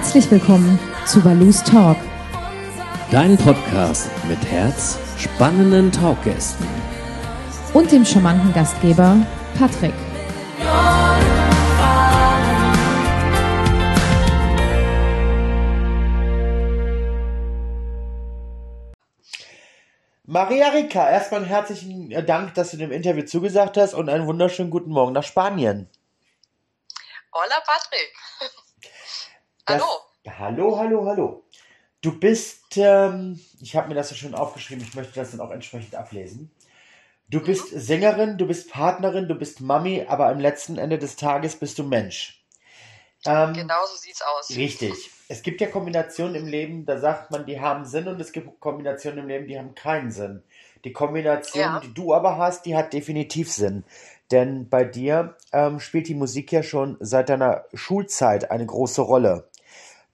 Herzlich willkommen zu Balus Talk. Dein Podcast mit Herz, spannenden Talkgästen. Und dem charmanten Gastgeber Patrick. Maria Rica, erstmal einen herzlichen Dank, dass du dem Interview zugesagt hast und einen wunderschönen guten Morgen nach Spanien. Hola Patrick. Das, Hallo. Hallo, hallo, hallo. Du bist, ähm, ich habe mir das ja schon aufgeschrieben, ich möchte das dann auch entsprechend ablesen. Du bist Sängerin, du bist Partnerin, du bist Mami, aber am letzten Ende des Tages bist du Mensch. Ähm, Genau so sieht's aus. Richtig. Es gibt ja Kombinationen im Leben, da sagt man, die haben Sinn und es gibt Kombinationen im Leben, die haben keinen Sinn. Die Kombination, Ja. die du aber hast, die hat definitiv Sinn. Denn bei dir ähm, spielt die Musik ja schon seit deiner Schulzeit eine große Rolle.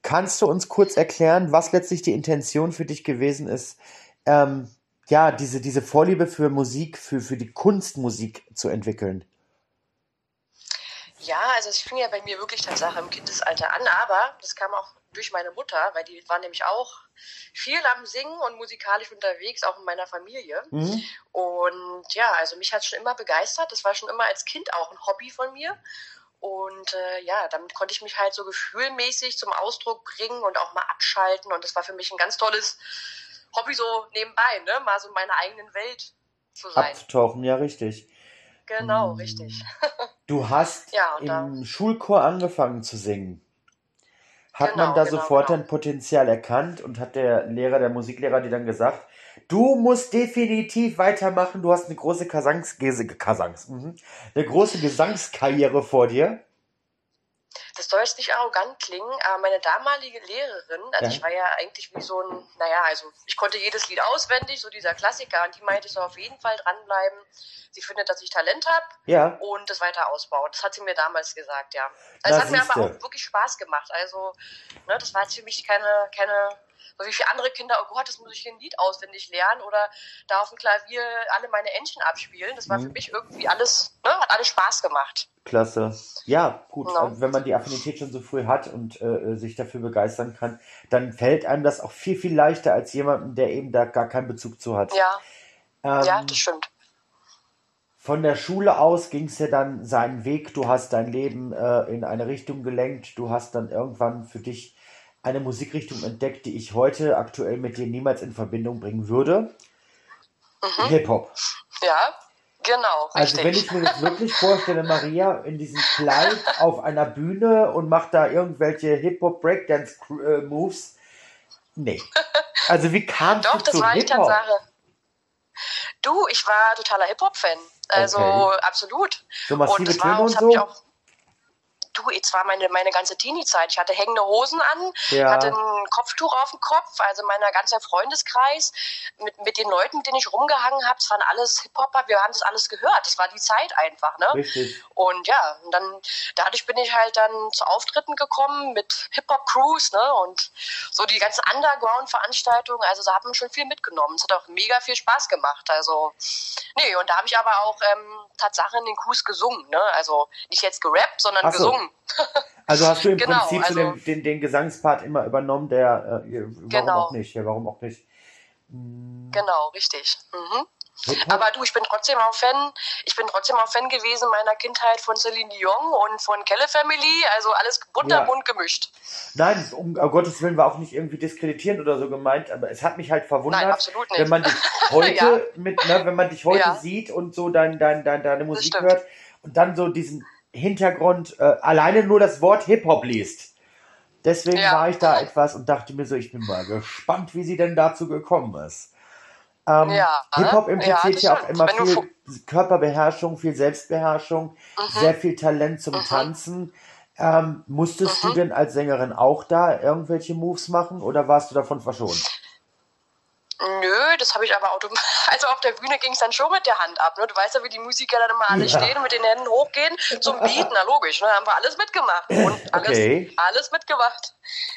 Kannst du uns kurz erklären, was letztlich die Intention für dich gewesen ist, ähm, ja, diese, diese Vorliebe für Musik, für, für die Kunstmusik zu entwickeln? Ja, also es fing ja bei mir wirklich Tatsache im Kindesalter an, aber das kam auch durch meine Mutter, weil die war nämlich auch viel am Singen und musikalisch unterwegs, auch in meiner Familie. Mhm. Und ja, also mich hat schon immer begeistert. Das war schon immer als Kind auch ein Hobby von mir. Und äh, ja, damit konnte ich mich halt so gefühlmäßig zum Ausdruck bringen und auch mal abschalten. Und das war für mich ein ganz tolles Hobby so nebenbei, ne? Mal so in meiner eigenen Welt zu sein. Abzutauchen, ja, richtig. Genau, Mm. richtig. Du hast Ja, im Schulchor angefangen zu singen. Hat man Genau, da genau, sofort genau. dein Potenzial erkannt und hat der Lehrer, der Musiklehrer dir dann gesagt, du musst definitiv weitermachen, du hast eine große Kasangs, Gese- Kasangs, mhm. eine große Gesangskarriere vor dir. Das soll jetzt nicht arrogant klingen, aber meine damalige Lehrerin, also Ja. ich war ja eigentlich wie so ein, naja, also ich konnte jedes Lied auswendig, so dieser Klassiker, und die meinte, ich soll auf jeden Fall dranbleiben. Sie findet, dass ich Talent habe Ja, und das weiter ausbauen. Das hat sie mir damals gesagt, ja. Also es hat mir aber auch wirklich Spaß gemacht. Also, ne, das war jetzt für mich keine, keine, so wie für andere Kinder, oh Gott, das muss ich hier ein Lied auswendig lernen oder da auf dem Klavier alle meine Entchen abspielen. Das war Mhm. für mich irgendwie alles, ne, hat alles Spaß gemacht. klasse. Ja, gut, Genau. äh, wenn man die Affinität schon so früh hat und äh, sich dafür begeistern kann, dann fällt einem das auch viel, viel leichter als jemandem, der eben da gar keinen Bezug zu hat. Ja, Ähm, ja, das stimmt. Von der Schule aus ging es ja dann seinen Weg. Du hast dein Leben äh, in eine Richtung gelenkt. Du hast dann irgendwann für dich eine Musikrichtung entdeckt, die ich heute aktuell mit dir niemals in Verbindung bringen würde. Mhm. Hip-Hop. Ja, genau, Also richtig. wenn ich mir das wirklich vorstelle, Maria in diesem Kleid auf einer Bühne und macht da irgendwelche Hip-Hop-Breakdance-Moves. Nee. Also wie kamst Doch, das zu war die Hip-Hop? Tatsache. Du, ich war totaler Hip-Hop-Fan. Also Okay. absolut. So Und massive das war Töne auch, und das so? Du, jetzt war meine, meine ganze Teenie-Zeit. Ich hatte hängende Hosen an, Ja. hatte ein Kopftuch auf dem Kopf, also mein ganzer Freundeskreis mit, mit den Leuten, mit denen ich rumgehangen habe, das waren alles Hip-Hopper, wir haben das alles gehört. Das war die Zeit einfach, ne? Richtig. Und ja, und dann dadurch bin ich halt dann zu Auftritten gekommen mit Hip-Hop-Crews, ne? Und so die ganzen Underground-Veranstaltungen, also da hat man schon viel mitgenommen. Es hat auch mega viel Spaß gemacht. Also, nee, und da habe ich aber auch ähm, Tatsache in den Crews gesungen, ne? Also nicht jetzt gerappt, sondern so. gesungen. Also hast du im Genau, Prinzip so also- den, den, den Gesangspart immer übernommen, der, äh, warum Genau. auch nicht, ja, warum auch nicht. Hm, Genau, richtig. Mhm. Aber du, ich bin trotzdem auch Fan. Ich bin trotzdem auch Fan gewesen meiner Kindheit von Celine Dion und von Kelle Family. Also alles Ja. bunterbunt gemischt. Nein, um Gottes Willen war auch nicht irgendwie diskreditierend oder so gemeint, aber es hat mich halt verwundert, Nein, wenn man dich heute Ja. mit, ne, wenn man dich heute Ja. sieht und so dein, dein, dein, deine Musik hört und dann so diesen Hintergrund, äh, alleine nur das Wort Hip-Hop liest. Deswegen Ja. war ich da etwas und dachte mir so, ich bin mal gespannt, wie sie denn dazu gekommen ist. Ähm, Ja, Hip-Hop ja, impliziert das ja auch immer du viel Körperbeherrschung, viel Selbstbeherrschung, Mhm. sehr viel Talent zum Tanzen. Ähm, musstest du Mhm. denn als Sängerin auch da irgendwelche Moves machen oder warst du davon verschont? Nö, das habe ich aber automatisch. Also auf der Bühne ging es dann schon mit der Hand ab. Ne? Du weißt ja, wie die Musiker dann immer alle Ja. stehen und mit den Händen hochgehen zum Beat. Na logisch, ne? haben wir alles mitgemacht. Und alles, Okay. alles mitgemacht.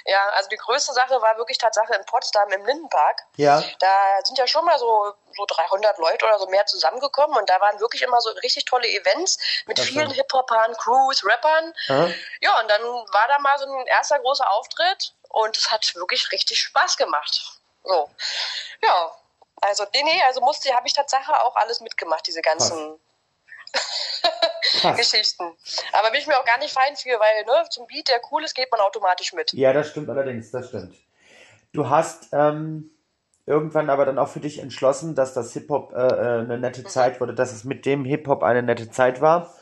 Ja, also die größte Sache war wirklich Tatsache in Potsdam im Lindenpark. Ja, Da sind ja schon mal so, so 300 Leute oder so mehr zusammengekommen und da waren wirklich immer so richtig tolle Events mit Das vielen. Hip-Hopern, Crews, Rappern. Aha. Ja, und dann war da mal so ein erster großer Auftritt und es hat wirklich richtig Spaß gemacht. So, ja. Also, nee, nee, also musste, habe ich Tatsache auch alles mitgemacht, diese ganzen. Geschichten. Aber bin ich mir auch gar nicht fein für, weil, ne, zum Beat, der cool ist, geht man automatisch mit. Ja, das stimmt allerdings, das stimmt. Du hast ähm, irgendwann aber dann auch für dich entschlossen, dass das Hip-Hop äh, äh, eine nette Zeit wurde, dass es mit dem Hip-Hop eine nette Zeit war,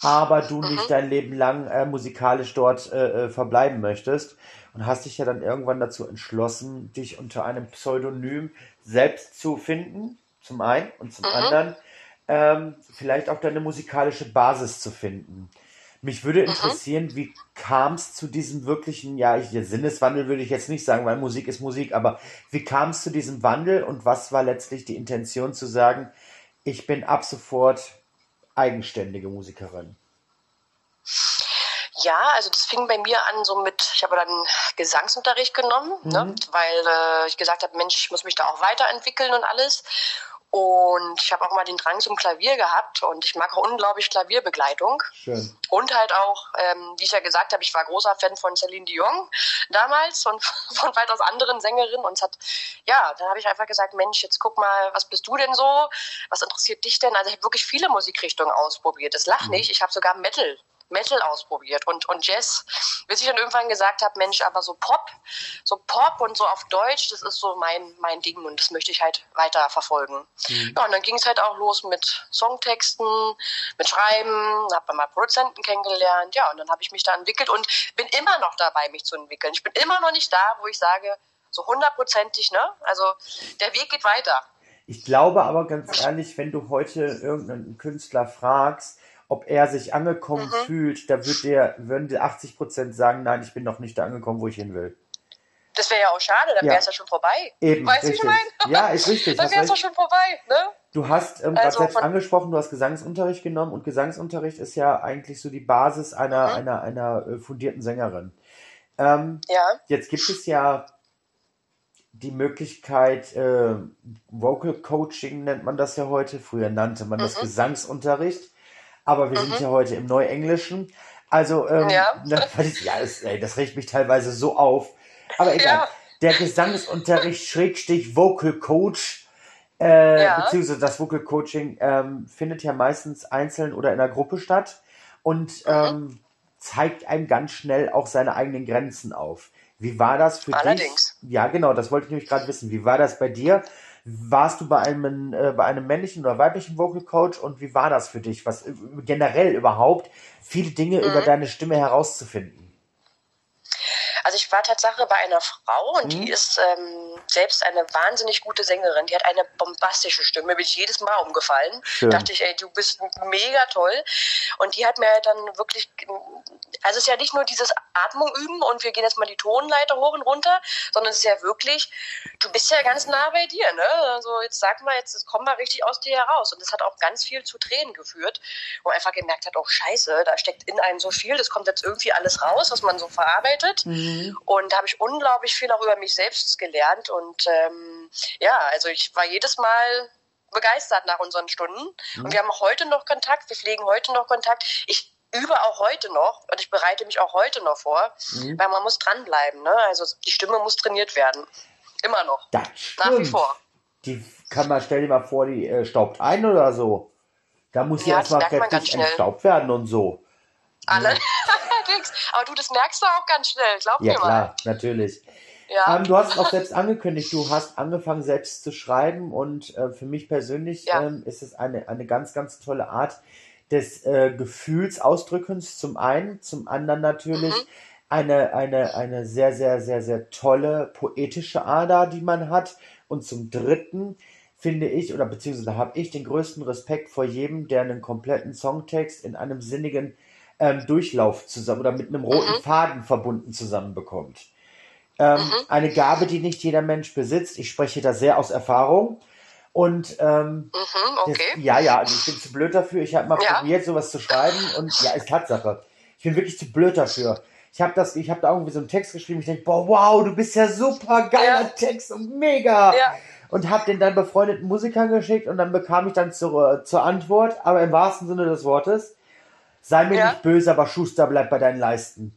aber du nicht dein Leben lang äh, musikalisch dort äh, äh, verbleiben möchtest und hast dich ja dann irgendwann dazu entschlossen, dich unter einem Pseudonym selbst zu finden, zum einen und zum anderen ähm, vielleicht auch deine musikalische Basis zu finden. Mich würde interessieren, wie kam es zu diesem wirklichen, ja, ich, Sinneswandel würde ich jetzt nicht sagen, weil Musik ist Musik, aber wie kam es zu diesem Wandel und was war letztlich die Intention zu sagen, ich bin ab sofort eigenständige Musikerin? Ja, also das fing bei mir an so mit, ich habe dann Gesangsunterricht genommen, ne, weil äh, ich gesagt habe, Mensch, ich muss mich da auch weiterentwickeln und alles. Und ich habe auch mal den Drang zum Klavier gehabt und ich mag auch unglaublich Klavierbegleitung. Schön. Und halt auch, ähm, wie ich ja gesagt habe, ich war großer Fan von Celine Dion damals und von weitaus anderen Sängerinnen. Und es hat, ja, dann habe ich einfach gesagt, Mensch, jetzt guck mal, was bist du denn so? Was interessiert dich denn? Also ich habe wirklich viele Musikrichtungen ausprobiert. Das lach nicht. Ich habe sogar Metal. Metal ausprobiert und, und Jazz, bis ich dann irgendwann gesagt habe, Mensch, aber so Pop, so Pop und so auf Deutsch, das ist so mein, mein Ding und das möchte ich halt weiter verfolgen. Ja, und dann ging es halt auch los mit Songtexten, mit Schreiben, habe mal Produzenten kennengelernt, ja, und dann habe ich mich da entwickelt und bin immer noch dabei, mich zu entwickeln. Ich bin immer noch nicht da, wo ich sage, so hundertprozentig, ne? Also der Weg geht weiter. Ich glaube aber ganz ehrlich, wenn du heute irgendeinen Künstler fragst, ob er sich angekommen fühlt, da wird der, würden dir 80% sagen, nein, ich bin noch nicht da angekommen, wo ich hin will. Das wäre ja auch schade, dann Ja. wäre es ja schon vorbei. Eben, weißt du, wie ich meine? Ja, ist richtig, dann hast wäre es doch schon vorbei, ne? Du hast ähm, Also selbst angesprochen, du hast Gesangsunterricht genommen und Gesangsunterricht ist ja eigentlich so die Basis einer, Mhm. einer, einer äh, fundierten Sängerin. Ähm, Ja. jetzt gibt es ja die Möglichkeit, äh, Vocal Coaching nennt man das ja heute, früher nannte man Mhm. das Gesangsunterricht, aber wir sind ja heute im Neuenglischen. Also, ähm, Ja. ich- ja, das, ey, das regt mich teilweise so auf. Aber egal. Ja. Der Gesangsunterricht, Schrägstich, Vocal Coach, äh, Ja. beziehungsweise das Vocal Coaching ähm, findet ja meistens einzeln oder in einer Gruppe statt und Mhm. ähm, zeigt einem ganz schnell auch seine eigenen Grenzen auf. Wie war das für Allerdings. dich? Ja, genau, das wollte ich nämlich gerade wissen. Wie war das bei dir? Warst du bei einem, äh, bei einem männlichen oder weiblichen Vocal Coach und wie war das für dich? Was äh, generell überhaupt viele Dinge Mhm. über deine Stimme herauszufinden? Also ich war Tatsache bei einer Frau und Mhm. die ist ähm, selbst eine wahnsinnig gute Sängerin. Die hat eine bombastische Stimme, bin ich jedes Mal umgefallen. Schön. Dachte ich, ey, du bist mega toll. Und die hat mir dann wirklich, also es ist ja nicht nur dieses Atmung üben und wir gehen jetzt mal die Tonleiter hoch und runter, sondern es ist ja wirklich, du bist ja ganz nah bei dir, ne? Also jetzt sag mal, jetzt komm mal richtig aus dir heraus. Und das hat auch ganz viel zu Tränen geführt, wo man einfach gemerkt hat, oh scheiße, da steckt in einem so viel, das kommt jetzt irgendwie alles raus, was man so verarbeitet. Und da habe ich unglaublich viel auch über mich selbst gelernt. Und ähm, ja, also ich war jedes Mal begeistert nach unseren Stunden. Und wir haben auch heute noch Kontakt, wir pflegen heute noch Kontakt. Ich übe auch heute noch und ich bereite mich auch heute noch vor, weil man muss dranbleiben. Ne? Also die Stimme muss trainiert werden. Immer noch. Das Nach wie vor. Die kann man, stell dir mal vor, die äh, staubt ein oder so. Da muss sie Ja, erstmal kräftig entstaubt werden und so. Allerdings. Aber du, das merkst du auch ganz schnell, glaub Ja, mir mal. klar, natürlich. Ja. Ähm, du hast es auch selbst angekündigt, du hast angefangen selbst zu schreiben und äh, für mich persönlich Ja. ähm, ist es eine, eine ganz, ganz tolle Art des äh, Gefühlsausdrückens zum einen, zum anderen natürlich Mhm. eine, eine, eine sehr, sehr, sehr, sehr tolle poetische Ader, die man hat und zum dritten finde ich, oder beziehungsweise habe ich den größten Respekt vor jedem, der einen kompletten Songtext in einem sinnigen ähm, Durchlauf zusammen oder mit einem roten Mhm. Faden verbunden zusammenbekommt. Ähm, Eine Gabe, die nicht jeder Mensch besitzt. Ich spreche da sehr aus Erfahrung. Und ähm, Mhm, das, okay. ja, ja, also ich bin zu blöd dafür. Ich habe mal Ja. probiert, sowas zu schreiben und ja, ist Tatsache. Ich bin wirklich zu blöd dafür. Ich habe das, ich habe da irgendwie so einen Text geschrieben. Ich denke, boah, wow, du bist ja super geiler Ja. Text und mega. Ja. und habe den dann befreundeten Musikern geschickt und dann bekam ich dann zur, zur Antwort, aber im wahrsten Sinne des Wortes, sei mir Ja. nicht böse, aber Schuster bleibt bei deinen Leisten.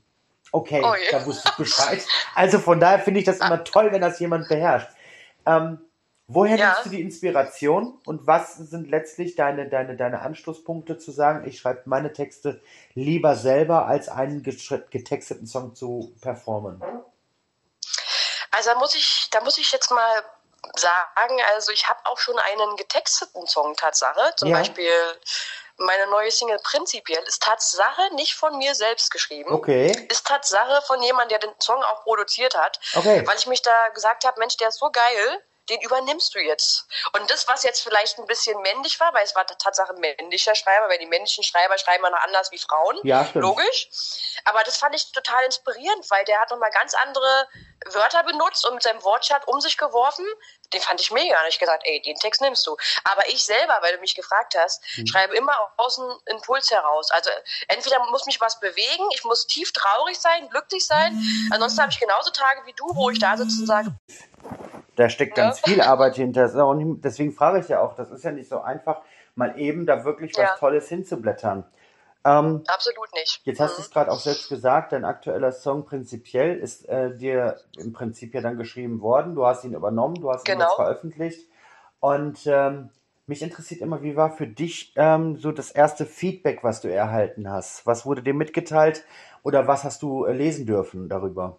Okay, Oh je. da wusste ich Bescheid. Also von daher finde ich das immer toll, wenn das jemand beherrscht. Ähm, woher Ja. nimmst du die Inspiration und was sind letztlich deine, deine, deine Anstoßpunkte zu sagen, ich schreibe meine Texte lieber selber, als einen getexteten Song zu performen? Also da muss ich, da muss ich jetzt mal sagen, also ich habe auch schon einen getexteten Song Tatsache. Zum Ja. Beispiel meine neue Single Prinzipiell ist Tatsache nicht von mir selbst geschrieben. Okay, Ist Tatsache von jemandem, der den Song auch produziert hat. okay. Weil ich mich da gesagt habe, Mensch, der ist so geil, den übernimmst du jetzt. Und das, was jetzt vielleicht ein bisschen männlich war, weil es war Tatsache ein männlicher Schreiber, weil die männlichen Schreiber schreiben immer noch anders wie Frauen. Ja, stimmt. Logisch. Aber das fand ich total inspirierend, weil der hat nochmal ganz andere Wörter benutzt und mit seinem Wortschatz um sich geworfen. Den fand ich mega. Und ich gesagt, ey, den Text nimmst du. Aber ich selber, weil du mich gefragt hast, Mhm. schreibe immer aus dem Impuls heraus. Also entweder muss mich was bewegen, ich muss tief traurig sein, glücklich sein. Ansonsten habe ich genauso Tage wie du, wo ich da sitze und sage, Da steckt Ja. ganz viel Arbeit hinter. Deswegen frage ich ja auch, das ist ja nicht so einfach, mal eben da wirklich was Ja. Tolles hinzublättern. Ähm, absolut nicht. jetzt hast du es gerade auch selbst gesagt, dein aktueller Song prinzipiell ist äh, dir im Prinzip ja dann geschrieben worden. Du hast ihn übernommen, du hast ihn Genau. jetzt veröffentlicht. Und ähm, mich interessiert immer, wie war für dich ähm, so das erste Feedback, was du erhalten hast? Was wurde dir mitgeteilt oder was hast du äh, lesen dürfen darüber?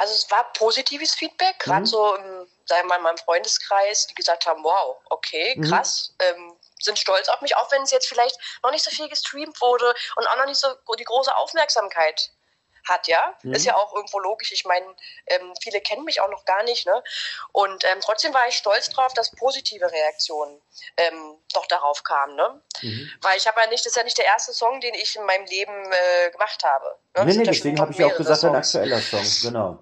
Also es war positives Feedback, gerade Mhm. so im, sagen wir mal, in meinem Freundeskreis, die gesagt haben, wow, okay, Mhm. krass, ähm, sind stolz auf mich, auch wenn es jetzt vielleicht noch nicht so viel gestreamt wurde und auch noch nicht so die große Aufmerksamkeit hat, ja. Mhm. Ist ja auch irgendwo logisch. Ich meine, ähm, viele kennen mich auch noch gar nicht, ne? Und ähm, trotzdem war ich stolz drauf, dass positive Reaktionen ähm, doch darauf kamen, ne? Mhm. Weil ich habe ja nicht, das ist ja nicht der erste Song, den ich in meinem Leben äh, gemacht habe. Ne? Nee, nee, deswegen habe ich ja auch gesagt, Songs. aktueller Song, genau.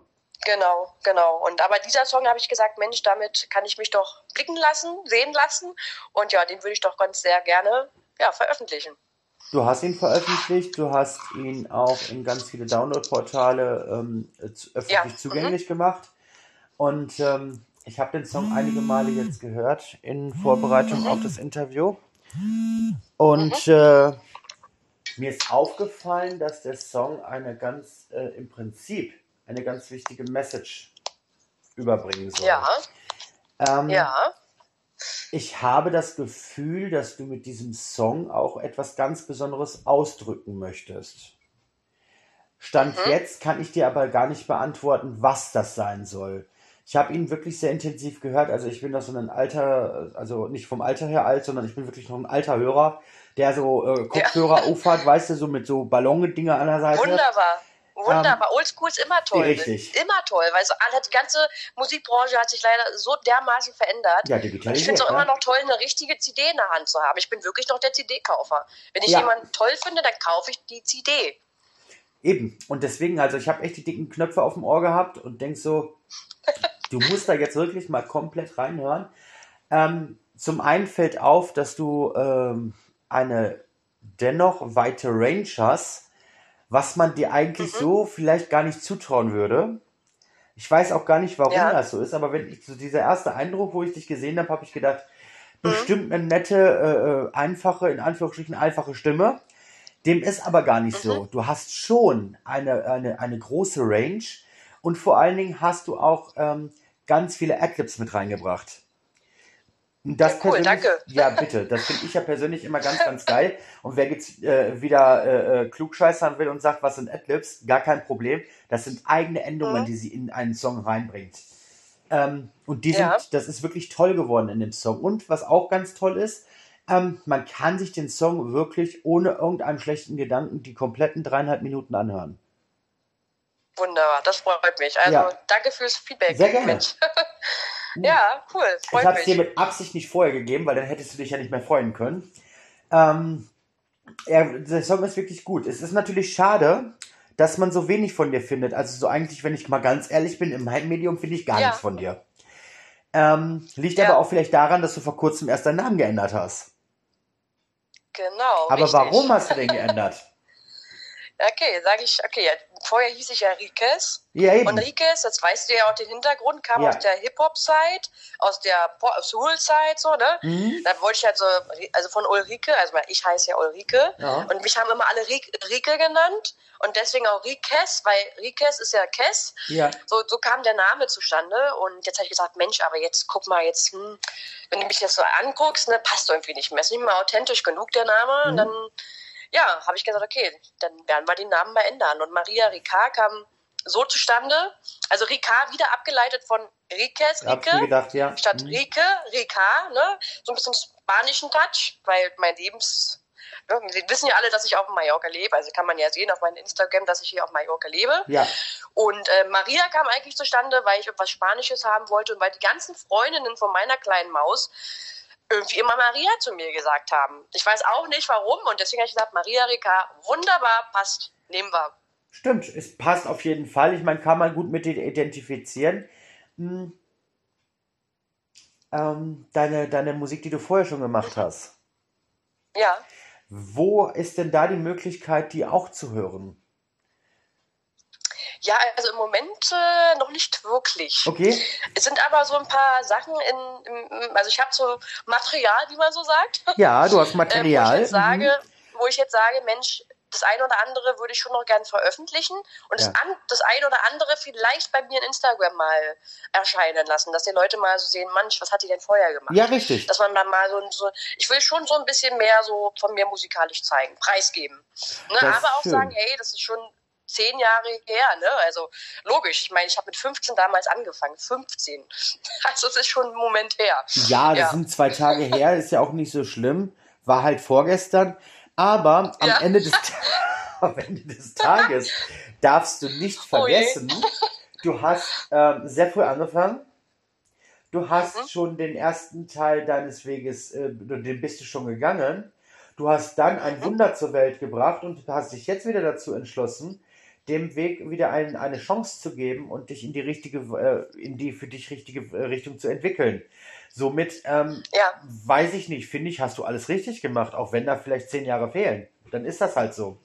Genau, genau. Und aber dieser Song habe ich gesagt, Mensch, damit kann ich mich doch blicken lassen, sehen lassen. Und ja, den würde ich doch ganz sehr gerne ja, veröffentlichen. Du hast ihn veröffentlicht, du hast ihn auch in ganz viele Download-Portale ähm, öffentlich Ja, mhm. zugänglich gemacht. Und ähm, ich habe den Song einige Male jetzt gehört in Vorbereitung auf das Interview. Und Mhm. äh, mir ist aufgefallen, dass der Song eine ganz, äh, im Prinzip eine ganz wichtige Message überbringen soll. Ja, Ähm, ja. ich habe das Gefühl, dass du mit diesem Song auch etwas ganz Besonderes ausdrücken möchtest. Stand Mhm. jetzt kann ich dir aber gar nicht beantworten, was das sein soll. Ich habe ihn wirklich sehr intensiv gehört. Also ich bin noch so ein alter, also nicht vom Alter her alt, sondern ich bin wirklich noch ein alter Hörer, der so äh, Kopfhörer aufhat, weißt du, so mit so Ballondinger an der Seite. Wunderbar. Wunderbar. Oldschool ist immer toll. richtig. Immer toll, weil so alle, die ganze Musikbranche hat sich leider so dermaßen verändert. Ja, Und ich finde es auch immer noch toll, eine richtige CD in der Hand zu haben. Ich bin wirklich noch der CD-Kaufer. Wenn ich Ja. jemanden toll finde, dann kaufe ich die CD. Eben. Und deswegen, also ich habe echt die dicken Knöpfe auf dem Ohr gehabt und denk so, du musst da jetzt wirklich mal komplett reinhören. Ähm, zum einen fällt auf, dass du ähm, eine dennoch weite Range hast, was man dir eigentlich Mhm. so vielleicht gar nicht zutrauen würde. Ich weiß auch gar nicht, warum Ja. das so ist, aber wenn ich so dieser erste Eindruck, wo ich dich gesehen habe, habe ich gedacht, Mhm. bestimmt eine nette, äh, äh, einfache, in Anführungsstrichen einfache Stimme. Dem ist aber gar nicht Mhm. so. Du hast schon eine, eine, eine große Range und vor allen Dingen hast du auch ähm, ganz viele Adlibs mit reingebracht. Das Ja, cool, danke. Ja, bitte. Das finde ich ja persönlich immer ganz, ganz geil. Und wer jetzt äh, wieder äh, äh, klugscheißern will und sagt, was sind Adlibs, gar kein Problem. Das sind eigene Endungen, Mhm. die sie in einen Song reinbringt. Ähm, und die sind, Ja. das ist wirklich toll geworden in dem Song. Und was auch ganz toll ist, ähm, man kann sich den Song wirklich ohne irgendeinen schlechten Gedanken die kompletten dreieinhalb Minuten anhören. Wunderbar, das freut mich. Also Ja. danke fürs Feedback. Sehr gerne. Ja, cool, Ich freut habe es dir mit Absicht nicht vorher gegeben, weil dann hättest du dich ja nicht mehr freuen können. Ähm, ja, der Song ist wirklich gut. Es ist natürlich schade, dass man so wenig von dir findet. Also so eigentlich, wenn ich mal ganz ehrlich bin, im Heimmedium finde ich gar Ja. nichts von dir. Ähm, liegt Ja. aber auch vielleicht daran, dass du vor kurzem erst deinen Namen geändert hast. Genau. Aber richtig. warum hast du den geändert? Okay, sage ich, okay, ja, vorher hieß ich ja Rikes. Ja, eben. Und Rikes, jetzt weißt du ja auch den Hintergrund, kam Ja. aus der Hip-Hop-Zeit, aus der Soul-Zeit, so, ne? Mhm. Da wollte ich halt so, also von Ulrike, also ich heiße ja Ulrike. Ja. Und mich haben immer alle Rik- Rike genannt. Und deswegen auch Rikes, weil Rikes ist ja Kess. Ja. So, so kam der Name zustande. Und jetzt habe ich gesagt, Mensch, aber jetzt guck mal, jetzt, hm, wenn du mich jetzt so anguckst, ne, passt irgendwie nicht mehr. Ist nicht mehr authentisch genug, der Name. Mhm. Und dann, ja, habe ich gesagt, okay, dann werden wir den Namen mal ändern. Und Maria Ricard kam so zustande. Also Ricard wieder abgeleitet von mir Rike. gedacht, ja. Statt Mhm. Rike, Ricard, ne? So ein bisschen spanischen Touch, weil mein Lebens... Ne, Sie wissen ja alle, dass ich auf Mallorca lebe. Also kann man ja sehen auf meinem Instagram, dass ich hier auf Mallorca lebe. Ja. Und äh, Maria kam eigentlich zustande, weil ich irgendwas Spanisches haben wollte und weil die ganzen Freundinnen von meiner kleinen Maus irgendwie immer Maria zu mir gesagt haben. Ich weiß auch nicht warum und deswegen habe ich gesagt, Maria Rika, wunderbar, passt, nehmen wir. Stimmt, es passt auf jeden Fall. Ich meine, kann man gut mit dir identifizieren. Hm. Ähm, deine, deine Musik, die du vorher schon gemacht hast. Ja. Wo ist denn da die Möglichkeit, die auch zu hören? Ja, also im Moment äh, noch nicht wirklich. Okay? Es sind aber so ein paar Sachen in, im, also ich habe so Material, wie man so sagt. Ja, du hast Äh, wo Material. ich jetzt sage, Mhm. wo ich jetzt sage, Mensch, das eine oder andere würde ich schon noch gern veröffentlichen und Ja. das, an, das eine oder andere vielleicht bei mir in Instagram mal erscheinen lassen, dass die Leute mal so sehen, Mensch, was hat die denn vorher gemacht? Ja, richtig. Dass man dann mal so, so, ich will schon so ein bisschen mehr so von mir musikalisch zeigen, preisgeben. Ne? Aber auch schön. sagen, hey, das ist schon zehn Jahre her, ne? Also logisch, ich meine, ich habe mit 15 damals angefangen, 15. Also es ist schon ein Moment her. Ja, das Ja. sind zwei Tage her, ist ja auch nicht so schlimm. War halt vorgestern. Aber am, Ja. Ende, des, am Ende des Tages darfst du nicht Oh vergessen, du hast ähm, sehr früh angefangen. Du hast Mhm. schon den ersten Teil deines Weges, äh, den bist du schon gegangen. Du hast dann Mhm. ein Wunder zur Welt gebracht und hast dich jetzt wieder dazu entschlossen, dem Weg wieder ein, eine Chance zu geben und dich in die richtige, äh, in die für dich richtige äh, Richtung zu entwickeln. Somit ähm, Ja. weiß ich nicht, finde ich, hast du alles richtig gemacht, auch wenn da vielleicht zehn Jahre fehlen. Dann ist das halt so.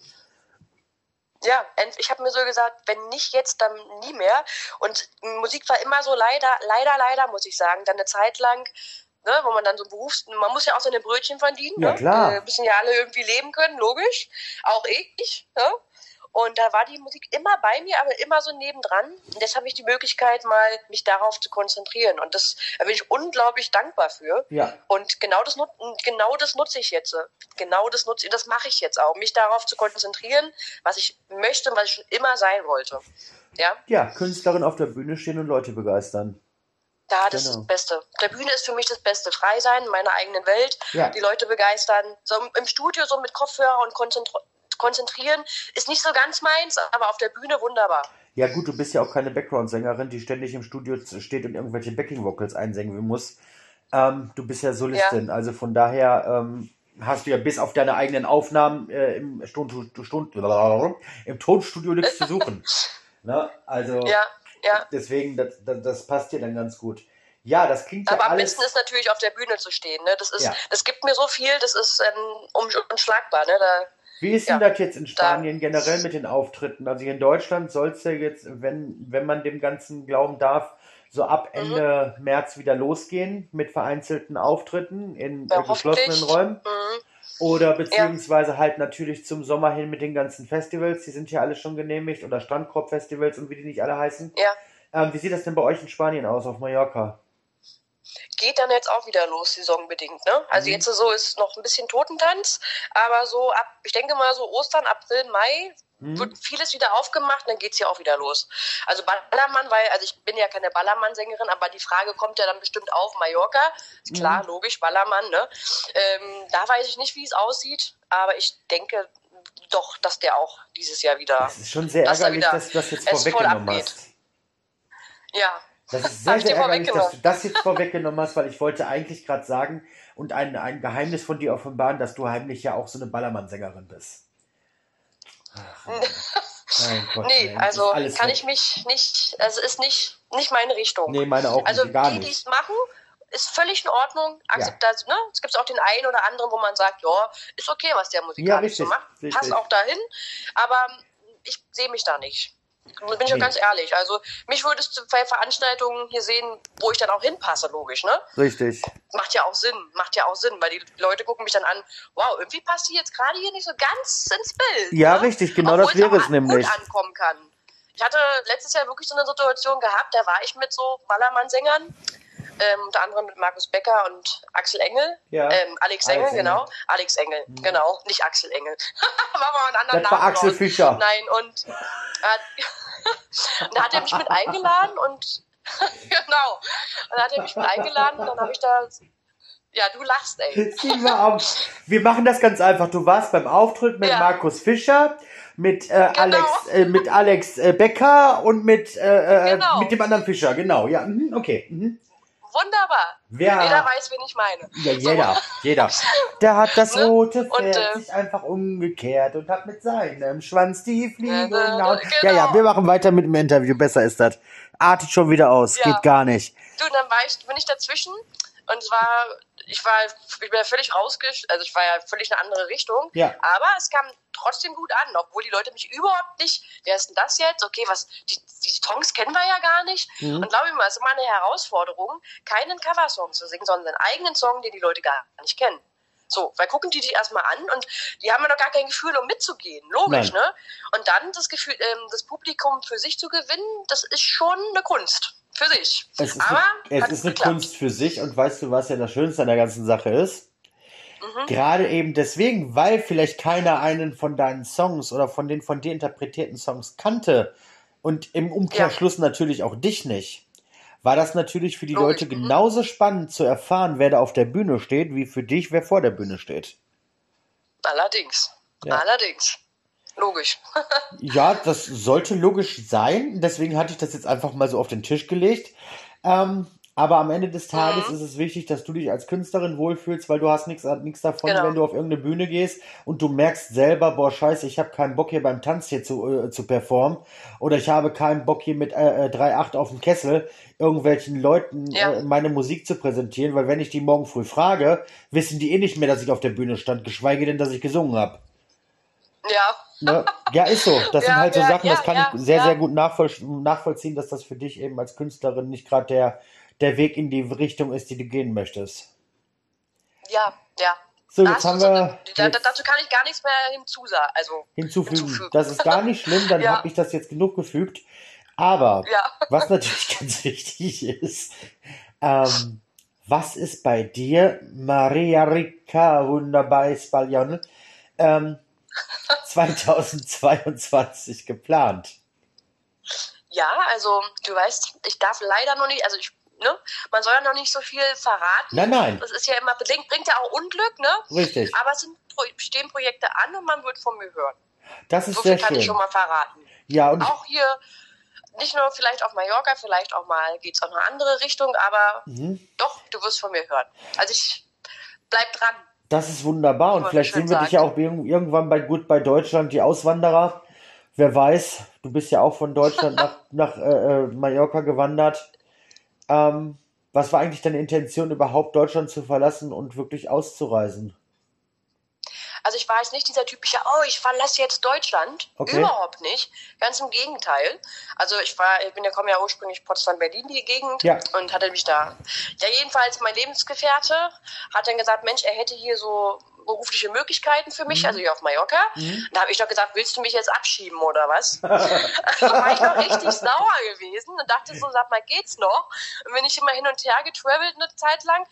Ja, ich habe mir so gesagt, wenn nicht jetzt, dann nie mehr. Und Musik war immer so leider, leider, leider, muss ich sagen, dann eine Zeit lang, ne, wo man dann so Berufs... Man muss ja auch seine Brötchen verdienen. Ja, ne? klar. Äh, müssen ja alle irgendwie leben können, logisch. Auch ich. Ne? Und da war die Musik immer bei mir, aber immer so nebendran. Und jetzt habe ich die Möglichkeit, mal mich darauf zu konzentrieren. Und das, da bin ich unglaublich dankbar für. Ja, Und genau das, genau das nutze ich jetzt. Genau das nutze das mache ich jetzt auch, mich darauf zu konzentrieren, was ich möchte und was ich schon immer sein wollte. Ja, ja, Künstlerin auf der Bühne stehen und Leute begeistern. da das ist Genau. das Beste. Der Bühne ist für mich das Beste. Frei sein in meiner eigenen Welt, Ja. die Leute begeistern. So im- Studio so mit Kopfhörer und konzentri konzentrieren ist nicht so ganz meins, aber auf der Bühne wunderbar. Ja gut, du bist ja auch keine Background-Sängerin, die ständig im Studio steht und irgendwelche Backing-Vocals einsingen muss. Ähm, du bist ja Solistin, also von daher ähm, hast du ja bis auf deine eigenen Aufnahmen äh, im, Stund, Stund, im Tonstudio nichts zu suchen. ne? Also Ja, ja. deswegen, das, das, das passt dir dann ganz gut. Ja, das klingt ja Aber am alles... besten ist natürlich auf der Bühne zu stehen. Ne? Das, ist, Ja. das gibt mir so viel, das ist ähm, un- unschlagbar. Ne? Da, Wie ist Ja. denn das jetzt in Spanien generell mit den Auftritten? Also hier in Deutschland soll es ja jetzt, wenn, wenn man dem Ganzen glauben darf, so ab Mhm. Ende März wieder losgehen mit vereinzelten Auftritten in Ja, geschlossenen. Räumen. mhm. Oder beziehungsweise halt natürlich zum Sommer hin mit den ganzen Festivals, die sind ja alle schon genehmigt, oder Strandkorb-Festivals und wie die nicht alle heißen. Ja. Ähm, wie sieht das denn bei euch in Spanien aus, auf Mallorca? Geht dann jetzt auch wieder los, saisonbedingt. Ne? Also Mhm. jetzt so ist noch ein bisschen Totentanz, aber so ab, ich denke mal so Ostern, April, Mai Hm? wird vieles wieder aufgemacht, dann geht's ja auch wieder los. Also Ballermann, weil, also ich bin ja keine Ballermann-Sängerin, aber die Frage kommt ja dann bestimmt auf Mallorca. Ist klar, Mhm. logisch, Ballermann, ne? Ähm, da weiß ich nicht, wie es aussieht, aber ich denke doch, dass der auch dieses Jahr wieder, Das ist schon sehr dass ärgerlich, wieder dass du das jetzt es vorweggenommen abgeht. hast. ja, Das ist sehr, sehr ärgerlich, dass du das jetzt vorweggenommen hast, weil ich wollte eigentlich gerade sagen und ein, ein Geheimnis von dir offenbaren, dass du heimlich ja auch so eine Ballermann-Sängerin bist. Ach, mein Gott, nee, das also kann weg. ich mich nicht, also ist nicht, nicht meine Richtung. Nee, meine auch Also nicht, gar die, die es machen, ist völlig in Ordnung. Akzeptanz, ne? Es gibt auch den einen oder anderen, wo man sagt, ja, ist okay, was der musikalisch Ja, so macht. Passt auch dahin. Aber ich sehe mich da nicht. Da bin ich auch ganz ehrlich. Also mich würdest du bei Veranstaltungen hier sehen, wo ich dann auch hinpasse, logisch, ne? Richtig. Macht ja auch Sinn, macht ja auch Sinn, weil die Leute gucken mich dann an, wow, irgendwie passt die jetzt gerade hier nicht so ganz ins Bild. Ja, ne? richtig, genau Obwohl das wäre es nämlich. Gut ankommen kann. Ich hatte letztes Jahr wirklich so eine Situation gehabt, da war ich mit so Ballermann-Sängern, ähm, unter anderem mit Markus Becker und Axel Engel. Ja. Ähm, Alex Alex Engel, Engel. genau. Alex Engel, genau. Nicht Axel Engel. war mal einen anderen Das war Namen Axel raus. Fischer. Nein, und äh, da hat er mich mit eingeladen und genau. Und da hat er mich mit eingeladen und dann habe ich da. Ja, du lachst, ey. Wir machen das ganz einfach. Du warst beim Auftritt mit Ja. Markus Fischer, mit äh, Genau. Alex, äh, mit Alex äh, Becker und mit, äh, äh, Genau. mit dem anderen Fischer. Genau, ja, mhm, okay. Mhm. Wunderbar. Wer- Jeder weiß, wen ich meine. Ja, jeder, jeder. Der hat das Ne? rote Und, Pferd äh, sich einfach umgekehrt und hat mit seinem Schwanz die Fliege Ja, ne, umgehauen. genau. Ja, ja, wir machen weiter mit dem Interview. Besser ist das. Artet schon wieder aus. Ja. Geht gar nicht. Du, und dann war ich, bin ich dazwischen und es war, ich war, ich bin ja völlig rausgesch, also ich war ja völlig in eine andere Richtung. Ja. Aber es kam trotzdem gut an, obwohl die Leute mich überhaupt nicht, wer ist denn das jetzt? Okay, was, die, die Songs kennen wir ja gar nicht. Mhm. Und glaube ich mal, es ist immer eine Herausforderung, keinen Coversong zu singen, sondern einen eigenen Song, den die Leute gar nicht kennen. So, weil gucken die dich erstmal an und die haben ja noch gar kein Gefühl, um mitzugehen. Logisch, Nein. ne? Und dann das Gefühl, ähm, das Publikum für sich zu gewinnen, das ist schon eine Kunst. Für sich. Es ist, Aber eine, es ist eine geklappt. Kunst für sich und weißt du, was ja das Schönste an der ganzen Sache ist? Mhm. Gerade eben deswegen, weil vielleicht keiner einen von deinen Songs oder von den von dir interpretierten Songs kannte und im Umkehrschluss natürlich auch dich nicht, war das natürlich für die Logisch, Leute mhm. genauso spannend zu erfahren, wer da auf der Bühne steht, wie für dich, wer vor der Bühne steht. Allerdings. Ja. Allerdings. Logisch. Ja, das sollte logisch sein. Deswegen hatte ich das jetzt einfach mal so auf den Tisch gelegt. Ähm, aber am Ende des Tages Mhm. ist es wichtig, dass du dich als Künstlerin wohlfühlst, weil du hast nichts nichts davon, Genau. wenn du auf irgendeine Bühne gehst und du merkst selber, boah, scheiße, ich habe keinen Bock hier beim Tanz hier zu, äh, zu performen oder ich habe keinen Bock hier mit äh, äh, 3,8 auf dem Kessel irgendwelchen Leuten Ja. äh, meine Musik zu präsentieren, weil wenn ich die morgen früh frage, wissen die eh nicht mehr, dass ich auf der Bühne stand, geschweige denn, dass ich gesungen habe. Ja. Ne? Ja, ist so. Das sind Ja, halt so ja, Sachen, das kann ich sehr, sehr gut nachvoll nachvollziehen, dass das für dich eben als Künstlerin nicht gerade der, der Weg in die Richtung ist, die du gehen möchtest. Ja, ja. So, jetzt haben wir da, da, dazu kann ich gar nichts mehr hinzusagen. Also, hinzufügen. hinzufügen. Das ist gar nicht schlimm, dann Ja. habe ich das jetzt genug gefügt. Aber ja. was natürlich ganz wichtig ist, ähm, was ist bei dir, Maria Ricca Wunderbar Spaglione, ähm, 2022 geplant? Ja, also, du weißt, ich darf leider noch nicht, also ich, ne, man soll ja noch nicht so viel verraten. Nein, nein, Das ist ja immer, bringt, bringt ja auch Unglück, ne? richtig. Aber es sind, stehen Projekte an und man wird von mir hören. Das ist So viel sehr kann ich schon schön. mal verraten. Ja, und Auch hier, nicht nur vielleicht auf Mallorca, vielleicht auch mal geht es auch in eine andere Richtung, aber Mhm. doch, du wirst von mir hören. Also ich bleib dran. Das ist wunderbar und vielleicht schön sehen wir dich ja auch irg- irgendwann bei Gut bei Deutschland, die Auswanderer. Wer weiß, du bist ja auch von Deutschland nach, nach äh, äh, Mallorca gewandert. Ähm, was war eigentlich deine Intention, überhaupt Deutschland zu verlassen und wirklich auszureisen? Also ich war jetzt nicht dieser typische, oh, ich verlasse jetzt Deutschland. Okay. Überhaupt nicht. Ganz im Gegenteil. Also ich war, ich bin ja, komme ja ursprünglich Potsdam-Berlin, die Gegend. Ja. Und hatte mich da. Ja, jedenfalls mein Lebensgefährte hat dann gesagt, Mensch, er hätte hier so berufliche Möglichkeiten für mich, Mhm. also hier auf Mallorca. Mhm. Da habe ich doch gesagt, willst du mich jetzt abschieben oder was? da war ich noch richtig sauer gewesen und dachte so, sag mal, geht's noch? Und bin ich immer hin und her getravelt eine Zeit lang.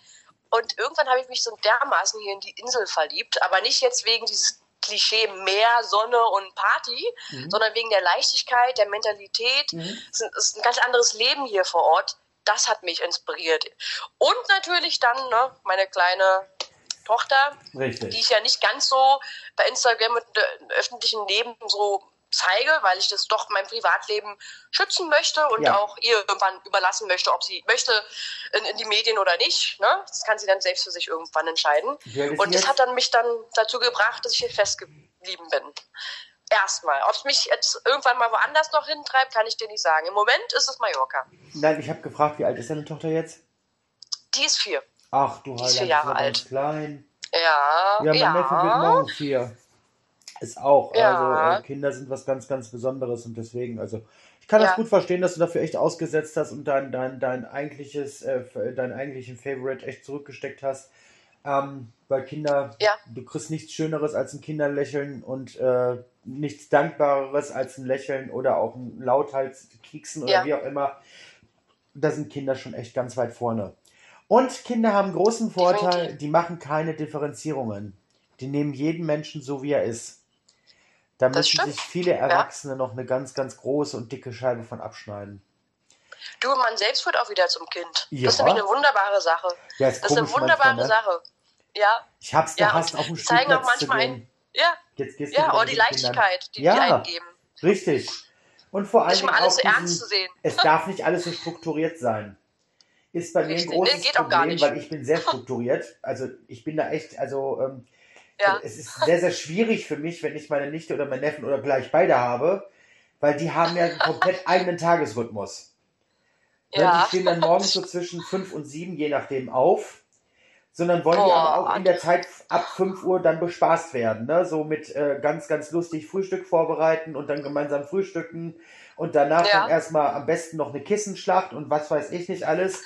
Und irgendwann habe ich mich so dermaßen hier in die Insel verliebt, aber nicht jetzt wegen dieses Klischee Meer, Sonne und Party, Mhm. sondern wegen der Leichtigkeit, der Mentalität. Mhm. Es ist ein- es ist ein ganz anderes Leben hier vor Ort. Das hat mich inspiriert. Und natürlich dann ne, meine kleine Tochter, die Richtig. ich ja nicht ganz so bei Instagram und äh, im öffentlichen Leben so zeige, weil ich das doch mein Privatleben schützen möchte und Ja. auch ihr irgendwann überlassen möchte, ob sie möchte in, in die Medien oder nicht. Ne? Das kann sie dann selbst für sich irgendwann entscheiden. Und das hat dann mich dann dazu gebracht, dass ich hier festgeblieben bin. Erstmal. Ob es mich jetzt irgendwann mal woanders noch hintreibt, kann ich dir nicht sagen. Im Moment ist es Mallorca. Nein, ich habe gefragt, wie alt ist deine Tochter jetzt? Die ist vier. Ach du Die ist Heiland, vier Jahre alt. klein. Ja, Ja, mein ja. Neffe wird morgen vier. Ist auch. Ja. Also äh, Kinder sind was ganz, ganz Besonderes und deswegen, also ich kann das Ja. gut verstehen, dass du dafür echt ausgesetzt hast und dein, dein, dein eigentliches, äh, deinen eigentlichen Favorite echt zurückgesteckt hast. Ähm, weil Kinder, Ja. du kriegst nichts Schöneres als ein Kinderlächeln und äh, nichts Dankbareres als ein Lächeln oder auch ein Lauthals, Kieksen oder wie auch immer. Da sind Kinder schon echt ganz weit vorne. Und Kinder haben großen Vorteil, die machen keine Differenzierungen. Die nehmen jeden Menschen so, wie er ist. Da Das müssen stimmt. sich viele Erwachsene noch eine ganz, ganz große und dicke Scheibe von abschneiden. Du, man selbst wird auch wieder zum Kind. Ja. Das ist nämlich eine wunderbare Sache. Ja, ist Das ist eine wunderbare manchmal, ne? Sache. Ja, Ich hab's Ja, gehasst, und auf dem die zeigen auch Spielplatz zu manchmal gehen. ja, Jetzt gehst du ja, oh, die. Leichtigkeit, die Ja. die eingeben. Richtig. Und vor allem Nicht mal alles auch so ernst diesen, zu sehen. es darf nicht alles so strukturiert sein. Ist bei mir ein großes Nee, Problem, weil ich bin sehr strukturiert. Also ich bin da echt, also ähm, Ja. es ist sehr, sehr schwierig für mich, wenn ich meine Nichte oder meinen Neffen oder gleich beide habe, weil die haben ja einen komplett eigenen Tagesrhythmus. Ne, Ja. Die stehen dann morgens so zwischen 5 und 7, je nachdem, auf. Sondern wollen die Boah. aber auch in der Zeit ab 5 Uhr dann bespaßt werden. Ne? So mit äh, ganz, ganz lustig Frühstück vorbereiten und dann gemeinsam frühstücken. Und danach Ja. dann erstmal am besten noch eine Kissenschlacht und was weiß ich nicht alles.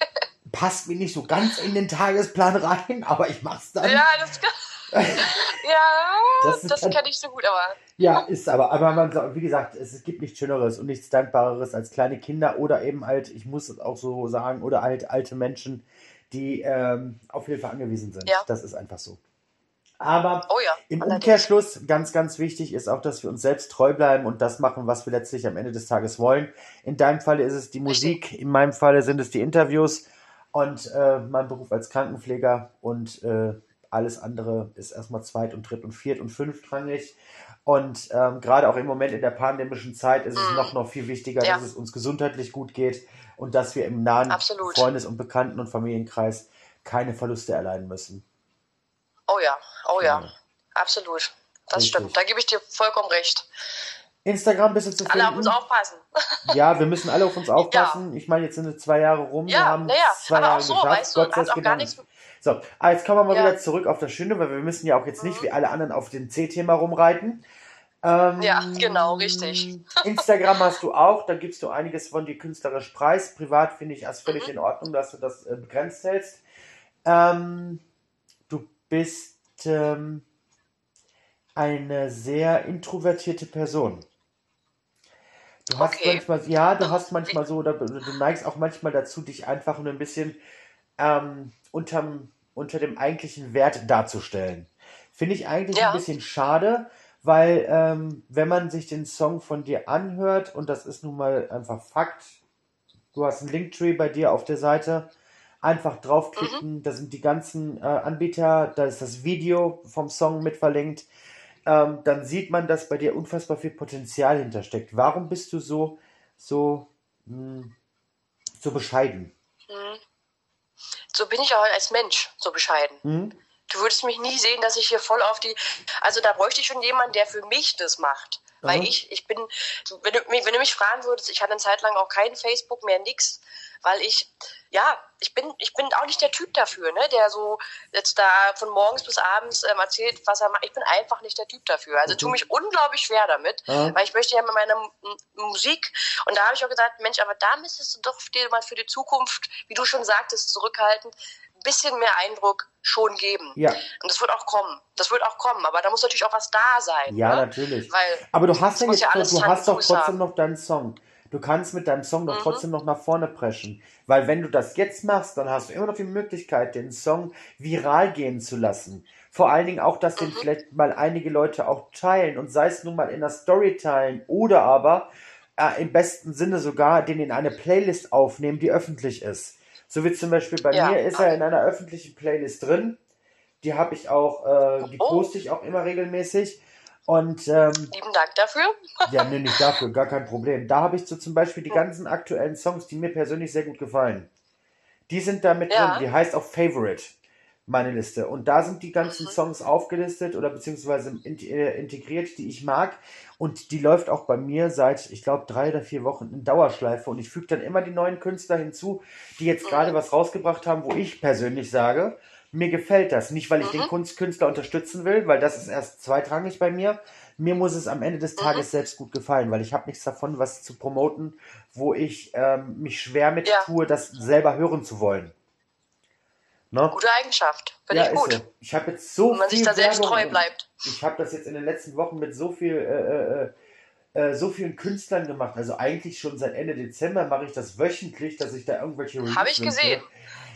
Passt mir nicht so ganz in den Tagesplan rein, aber ich mach's dann. Ja, das Ja, Das das, dann- kenne ich so gut, aber Ja, ist aber, aber man, wie gesagt, es gibt nichts Schöneres und nichts Dankbareres als kleine Kinder oder eben halt, ich muss es auch so sagen, oder halt alte Menschen, die ähm, auf Hilfe angewiesen sind. Ja. Das ist einfach so. Aber oh ja. im allerdings. Umkehrschluss, ganz, ganz wichtig ist auch, dass wir uns selbst treu bleiben und das machen, was wir letztlich am Ende des Tages wollen. In deinem Falle ist es die Musik, in meinem Falle sind es die Interviews und äh, mein Beruf als Krankenpfleger und äh, alles andere ist erstmal zweit- und dritt- und viert- und fünftrangig. Und ähm, gerade auch im Moment in der pandemischen Zeit ist es Mhm. noch, noch viel wichtiger, Ja. dass es uns gesundheitlich gut geht und dass wir im nahen Absolut. Freundes- und Bekannten- und Familienkreis keine Verluste erleiden müssen. Oh ja, oh ja, Ja. absolut. Das Richtig. stimmt. Da gebe ich dir vollkommen recht. Instagram bist du zu Alle auf uns aufpassen. Ja, wir müssen alle auf uns aufpassen. Ich meine, jetzt sind es zwei Jahre rum. wir Ja, haben naja, zwei aber Jahre auch so, geschafft. weißt du, Gott sei hat auch gar Dank. nichts. So, aber jetzt kommen wir mal Ja. wieder zurück auf das Schöne, weil wir müssen ja auch jetzt nicht wie alle anderen auf dem C-Thema rumreiten. Ähm, Ja, genau, richtig. Instagram hast du auch, da gibst du einiges von dir künstlerisch preis. Privat finde ich das völlig Mhm. in Ordnung, dass du das äh, begrenzt hältst. Ähm, bist ähm, eine sehr introvertierte Person. Du hast Okay. manchmal, ja, du hast manchmal so, oder du neigst auch manchmal dazu, dich einfach nur ein bisschen ähm, unterm, unter dem eigentlichen Wert darzustellen. Finde ich eigentlich Ja. ein bisschen schade, weil ähm, wenn man sich den Song von dir anhört, und das ist nun mal einfach Fakt, du hast einen Linktree bei dir auf der Seite, einfach draufklicken, da sind die ganzen äh, Anbieter, da ist das Video vom Song mit verlinkt, ähm, dann sieht man, dass bei dir unfassbar viel Potenzial hintersteckt. Warum bist du so, so, mh, so bescheiden? Mhm. So bin ich auch als Mensch, so bescheiden. Hm? Du würdest mich nie sehen, dass ich hier voll auf die. Also da bräuchte ich schon jemanden, der für mich das macht. Weil Aha. ich, ich bin, wenn du, mich- wenn du mich fragen würdest, ich hatte eine Zeit lang auch kein Facebook mehr, nix, weil ich, ja, ich bin, ich bin auch nicht der Typ dafür, ne, der so jetzt da von morgens bis abends ähm, erzählt, was er macht. Ich bin einfach nicht der Typ dafür. Also Okay. tue mich unglaublich schwer damit, Ja. weil ich möchte ja mit meiner M Musik und da habe ich auch gesagt, Mensch, aber da müsstest du doch dir mal für die Zukunft, wie du schon sagtest, zurückhalten, ein bisschen mehr Eindruck schon geben. Ja, Und das wird auch kommen. Das wird auch kommen. Aber da muss natürlich auch was da sein. ja, ne? natürlich. Weil, Aber du hast ja jetzt, ja du hast doch trotzdem haben. noch deinen Song. Du kannst mit deinem Song doch Mhm. trotzdem noch nach vorne preschen. Weil wenn du das jetzt machst, dann hast du immer noch die Möglichkeit, den Song viral gehen zu lassen. Vor allen Dingen auch, dass den Mhm. vielleicht mal einige Leute auch teilen und sei es nun mal in der Story teilen oder aber äh, im besten Sinne sogar den in eine Playlist aufnehmen, die öffentlich ist. So wie zum Beispiel bei Ja. mir ist er in einer öffentlichen Playlist drin. Die habe ich auch, äh, die Oh. poste ich auch immer regelmäßig. Und ähm, lieben Dank dafür. ja, nee, nicht dafür, gar kein Problem. Da habe ich so zum Beispiel die ganzen aktuellen Songs, die mir persönlich sehr gut gefallen. Die sind da mit Ja. drin. Die heißt auch Favorite, meine Liste. Und da sind die ganzen Mhm. Songs aufgelistet oder beziehungsweise äh, integriert, die ich mag. Und die läuft auch bei mir seit, ich glaube, drei oder vier Wochen in Dauerschleife. Und ich füge dann immer die neuen Künstler hinzu, die jetzt Mhm. gerade was rausgebracht haben, wo ich persönlich sage, Mir gefällt das. Nicht, weil ich den Kunstkünstler unterstützen will, weil das ist erst zweitrangig bei mir. Mir muss es am Ende des Tages selbst gut gefallen, weil ich habe nichts davon, was zu promoten, wo ich ähm, mich schwer mit Ja. tue, das selber hören zu wollen. Ne? Gute Eigenschaft. Finde Ja, ich gut. Ich habe jetzt so Wenn man sich viel da selbst Werbung treu bleibt. Ich habe das jetzt in den letzten Wochen mit so viel, äh, äh, äh, so vielen Künstlern gemacht. Also eigentlich schon seit Ende Dezember mache ich das wöchentlich, dass ich da irgendwelche Habe ich gesehen.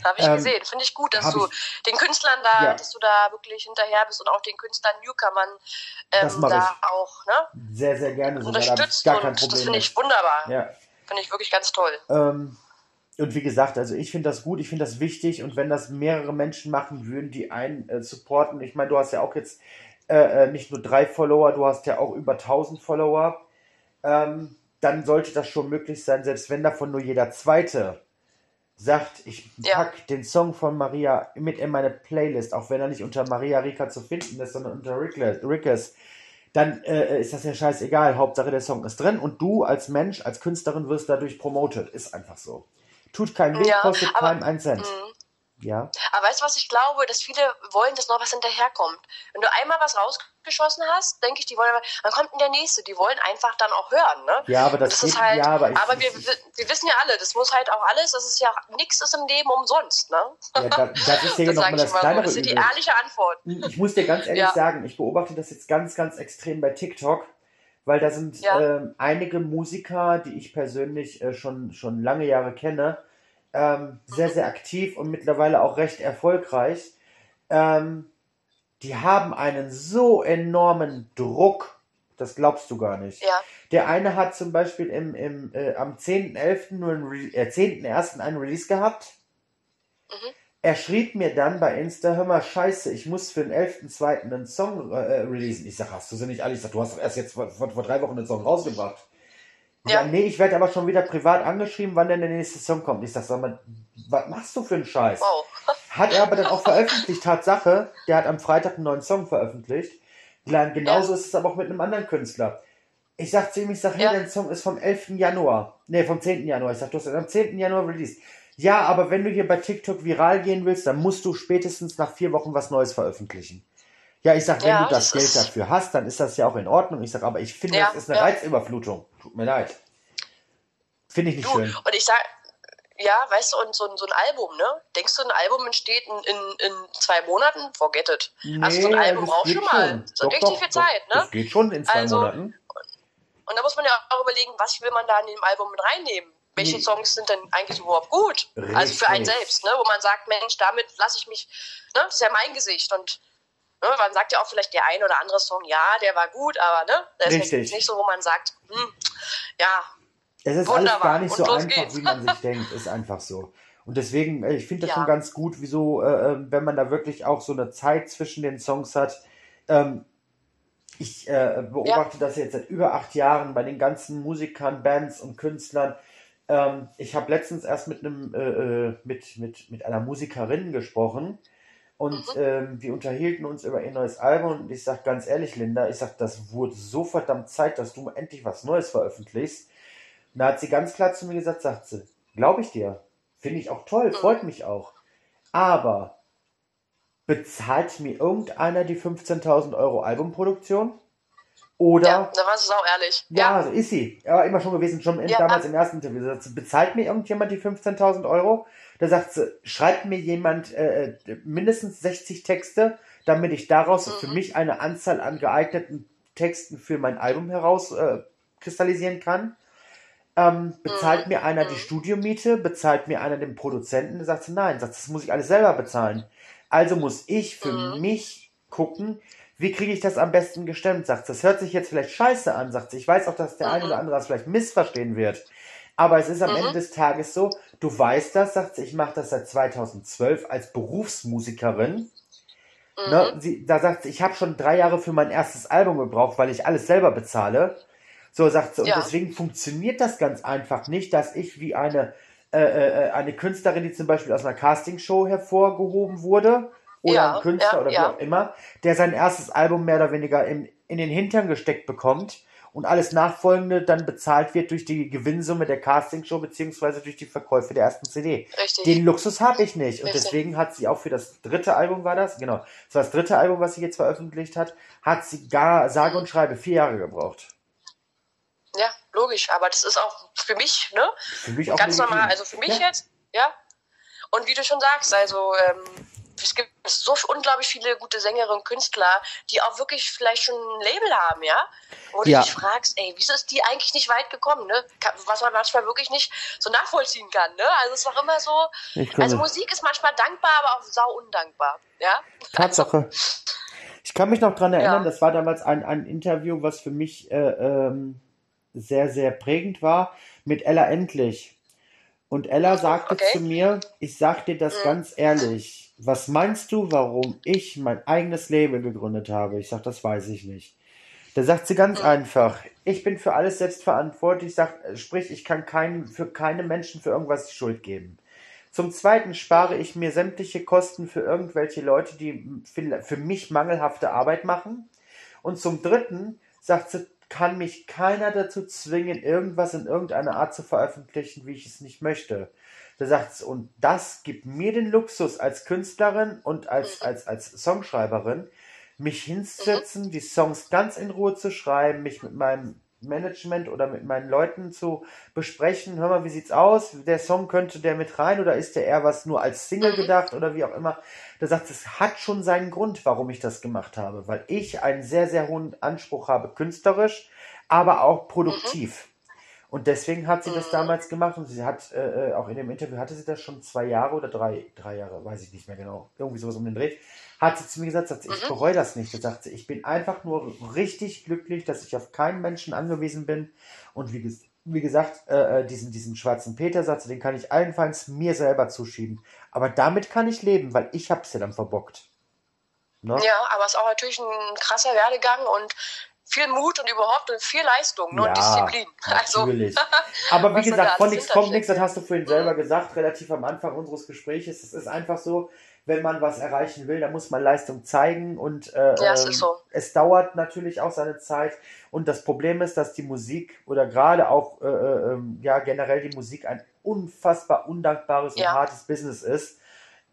Habe ich Ähm, gesehen. Finde ich gut, dass du ich- den Künstlern da, Ja. dass du da wirklich hinterher bist und auch den Künstlern Newcomern ähm, da auch ne, Sehr, sehr gerne. Da ich unterstützt kein und das finde ich wunderbar. Ja. Finde ich wirklich ganz toll. Ähm, und wie gesagt, also ich finde das gut, ich finde das wichtig und wenn das mehrere Menschen machen würden, die einen äh, supporten, ich meine, du hast ja auch jetzt äh, äh, nicht nur drei Follower, du hast ja auch über 1000 Follower, ähm, dann sollte das schon möglich sein, selbst wenn davon nur jeder Zweite sagt, ich Ja. pack den Song von Maria mit in meine Playlist, auch wenn er nicht unter Maria Rika zu finden ist, sondern unter Rickles, Rickes, dann äh, ist das ja scheißegal. Hauptsache der Song ist drin und du als Mensch, als Künstlerin wirst dadurch promotet. Ist einfach so. Tut keinen weh, Ja, kostet aber- keinen einen Cent. Mhm. Ja. Aber weißt du, was ich glaube? Dass viele wollen, dass noch was hinterherkommt. Wenn du einmal was rausgeschossen hast, denke ich, die wollen, dann kommt der nächste. Die wollen einfach dann auch hören, ne? Ja, aber das, das geht, ist halt, ja, aber ich, aber wir, wir wissen ja alle, das muss halt auch alles, das ist ja, nichts ist im Leben umsonst, ne? ja, da, das ist ja das nochmal das so. kleinere Das sind die ehrliche Antwort. Ich muss dir ganz ehrlich Ja. sagen, ich beobachte das jetzt ganz, ganz extrem bei TikTok, weil da sind Ja. ähm, einige Musiker, die ich persönlich äh, schon, schon lange Jahre kenne, ähm, sehr, sehr aktiv und mittlerweile auch recht erfolgreich. Ähm, die haben einen so enormen Druck, das glaubst du gar nicht. Ja. Der eine hat zum Beispiel im, im, äh, am 10.11. nur ein Re äh, 10.01. einen Release gehabt. Mhm. Er schrieb mir dann bei Insta, hör mal, scheiße, ich muss für den 11.2. einen Song äh, releasen. Ich sag, hast du sie nicht alle? Ich sag, du hast doch erst jetzt vor, vor, vor drei Wochen einen Song rausgebracht. Ja, Ja. nee, ich werde aber schon wieder privat angeschrieben, wann denn der nächste Song kommt. Ich sag, sag mal, was machst du für einen Scheiß? Wow. Hat er aber dann auch veröffentlicht, Tatsache. Der hat am Freitag einen neuen Song veröffentlicht. Genauso ist es aber auch mit einem anderen Künstler. Ich sag zu ihm, ich sag, hey, Ja. dein Song ist vom 11. Januar. Nee, vom 10. Januar. Ich sag, du hast am 10. Januar released. Ja, aber wenn du hier bei TikTok viral gehen willst, dann musst du spätestens nach vier Wochen was Neues veröffentlichen. Ja, ich sag, wenn Ja, du das Geld dafür hast, dann ist das ja auch in Ordnung. Ich sag, aber ich finde, Ja, das ist eine ja. Reizüberflutung. Tut mir leid. Finde ich nicht Du, schön. und ich sag, ja, weißt du, und so, ein- so ein Album, ne? Denkst du, ein Album entsteht in, in, in zwei Monaten? Forget it. also so ein Album braucht schon mal so richtig doch, viel doch. Zeit, ne? Das geht schon in zwei Also, Monaten. Und da muss man ja auch überlegen, was will man da in dem Album mit reinnehmen? Welche Nee. Songs sind denn eigentlich überhaupt gut? Also für einen Richtig. selbst, ne? Wo man sagt, Mensch, damit lasse ich mich, ne? Das ist ja mein Gesicht. Und ne, man sagt ja auch vielleicht der ein oder andere Song, ja, der war gut, aber ne? Ist Richtig. jetzt nicht so, wo man sagt, hm, ja, Es ist alles Wunderbar. gar nicht Und so einfach, geht's. wie man sich denkt. Ist einfach so. Und deswegen, äh, ich finde das Ja. schon ganz gut, wieso, äh, äh, wenn man da wirklich auch so eine Zeit zwischen den Songs hat. Ähm, ich äh, beobachte das jetzt seit über acht Jahren bei den ganzen Musikern, Bands und Künstlern. Ähm, ich habe letztens erst mit einem, äh, äh, mit, mit, mit einer Musikerin gesprochen und ähm, wir unterhielten uns über ihr neues Album und ich sag ganz ehrlich, Linda, ich sag, das wurde so verdammt Zeit, dass du endlich was Neues veröffentlichst. Und da hat sie ganz klar zu mir gesagt, sagt sie, glaube ich dir, finde ich auch toll, freut mich auch. Aber bezahlt mir irgendeiner die 15.000 Euro Albumproduktion? Oder ja, da war es auch ehrlich. ja, so ist sie. Aber immer schon gewesen, schon in, Ja. damals im ersten Interview. Sie, bezahlt mir irgendjemand die 15.000 Euro? Da sagt sie, schreibt mir jemand äh, mindestens 60 Texte, damit ich daraus für Mhm. mich eine Anzahl an geeigneten Texten für mein Album heraus äh, kann. Ähm, bezahlt Mhm. mir einer die Mhm. Studiomiete? Bezahlt mir einer den Produzenten? Da sagt sie, nein, sagt, das muss ich alles selber bezahlen. Also muss ich für Mhm. mich gucken, wie kriege ich das am besten gestemmt, sagt sie. Das hört sich jetzt vielleicht scheiße an, sagt sie. Ich weiß auch, dass der eine Mhm. oder andere das vielleicht missverstehen wird. Aber es ist am Mhm. Ende des Tages so, du weißt das, sagt sie, ich mache das seit 2012 als Berufsmusikerin. Mhm. Ne, sie, da sagt sie, ich habe schon drei Jahre für mein erstes Album gebraucht, weil ich alles selber bezahle. So sagt sie, und Ja. deswegen funktioniert das ganz einfach nicht, dass ich wie eine, äh, äh, eine Künstlerin, die zum Beispiel aus einer Castingshow hervorgehoben wurde, oder Ja, ein Künstler ja, oder wie auch immer, der sein erstes Album mehr oder weniger in, in den Hintern gesteckt bekommt und alles Nachfolgende dann bezahlt wird durch die Gewinnsumme der Castingshow beziehungsweise durch die Verkäufe der ersten CD. Richtig. Den Luxus habe ich nicht und Richtig. deswegen hat sie auch für das dritte Album war das, genau, das war das dritte Album, was sie jetzt veröffentlicht hat, hat sie gar sage und schreibe vier Jahre gebraucht. Ja, logisch, aber das ist auch für mich, ne? Für mich auch Ganz normal, also für mich Ja. jetzt, ja. Und wie du schon sagst, also ähm, es gibt so unglaublich viele gute Sängerinnen und Künstler, die auch wirklich vielleicht schon ein Label haben, ja? Wo du Ja. dich fragst, ey, wieso ist die eigentlich nicht weit gekommen, ne? Was man manchmal wirklich nicht so nachvollziehen kann, ne? Also es ist auch immer so, also Musik ist manchmal dankbar, aber auch sau undankbar, ja? Tatsache. Ich kann mich noch dran erinnern, Ja. das war damals ein, ein Interview, was für mich äh, ähm, sehr, sehr prägend war, mit Ella Endlich. Und Ella sagte Okay. zu mir, ich sag dir das ganz ehrlich, was meinst du, warum ich mein eigenes Label gegründet habe? Ich sag, das weiß ich nicht. Da sagt sie ganz einfach, ich bin für alles selbst verantwortlich, sag, äh, sprich, ich kann keinen, für keine Menschen für irgendwas die Schuld geben. Zum Zweiten spare ich mir sämtliche Kosten für irgendwelche Leute, die für mich mangelhafte Arbeit machen. Und zum Dritten sagt sie, kann mich keiner dazu zwingen, irgendwas in irgendeiner Art zu veröffentlichen, wie ich es nicht möchte. Da sagt sie, und das gibt mir den Luxus als Künstlerin und als, als, als Songschreiberin, mich hinzusetzen, die Songs ganz in Ruhe zu schreiben, mich mit meinem Management oder mit meinen Leuten zu besprechen. Hör mal, wie sieht's aus? Der Song könnte der mit rein oder ist der eher was nur als Single gedacht oder wie auch immer? Da sagt es hat schon seinen Grund, warum ich das gemacht habe, weil ich einen sehr, sehr hohen Anspruch habe, künstlerisch, aber auch produktiv. Und deswegen hat sie das damals gemacht und sie hat äh, äh, auch in dem Interview, hatte sie das schon zwei Jahre oder drei, drei Jahre, weiß ich nicht mehr genau, irgendwie sowas um den Dreh, hat sie zu mir gesagt, sagt sie, ich bereue das nicht. Da sagt sie, ich bin einfach nur richtig glücklich, dass ich auf keinen Menschen angewiesen bin. Und wie, wie gesagt, äh, äh, diesen, diesen schwarzen Peter, sagt sie, den kann ich allenfalls mir selber zuschieben. Aber damit kann ich leben, weil ich hab's ja dann verbockt. Ne? Ja, aber es ist auch natürlich ein krasser Werdegang und viel Mut und überhaupt und viel Leistung ne? und Disziplin. Also, Natürlich. Aber wie gesagt, von nichts kommt nichts, das hast du vorhin selber gesagt, relativ am Anfang unseres Gesprächs. Es ist einfach so, wenn man was erreichen will, dann muss man Leistung zeigen und äh, Ja, es ähm, so. es dauert natürlich auch seine Zeit. Und das Problem ist, dass die Musik oder gerade auch äh, äh, ähm, ja generell die Musik ein unfassbar undankbares Ja. und hartes Business ist.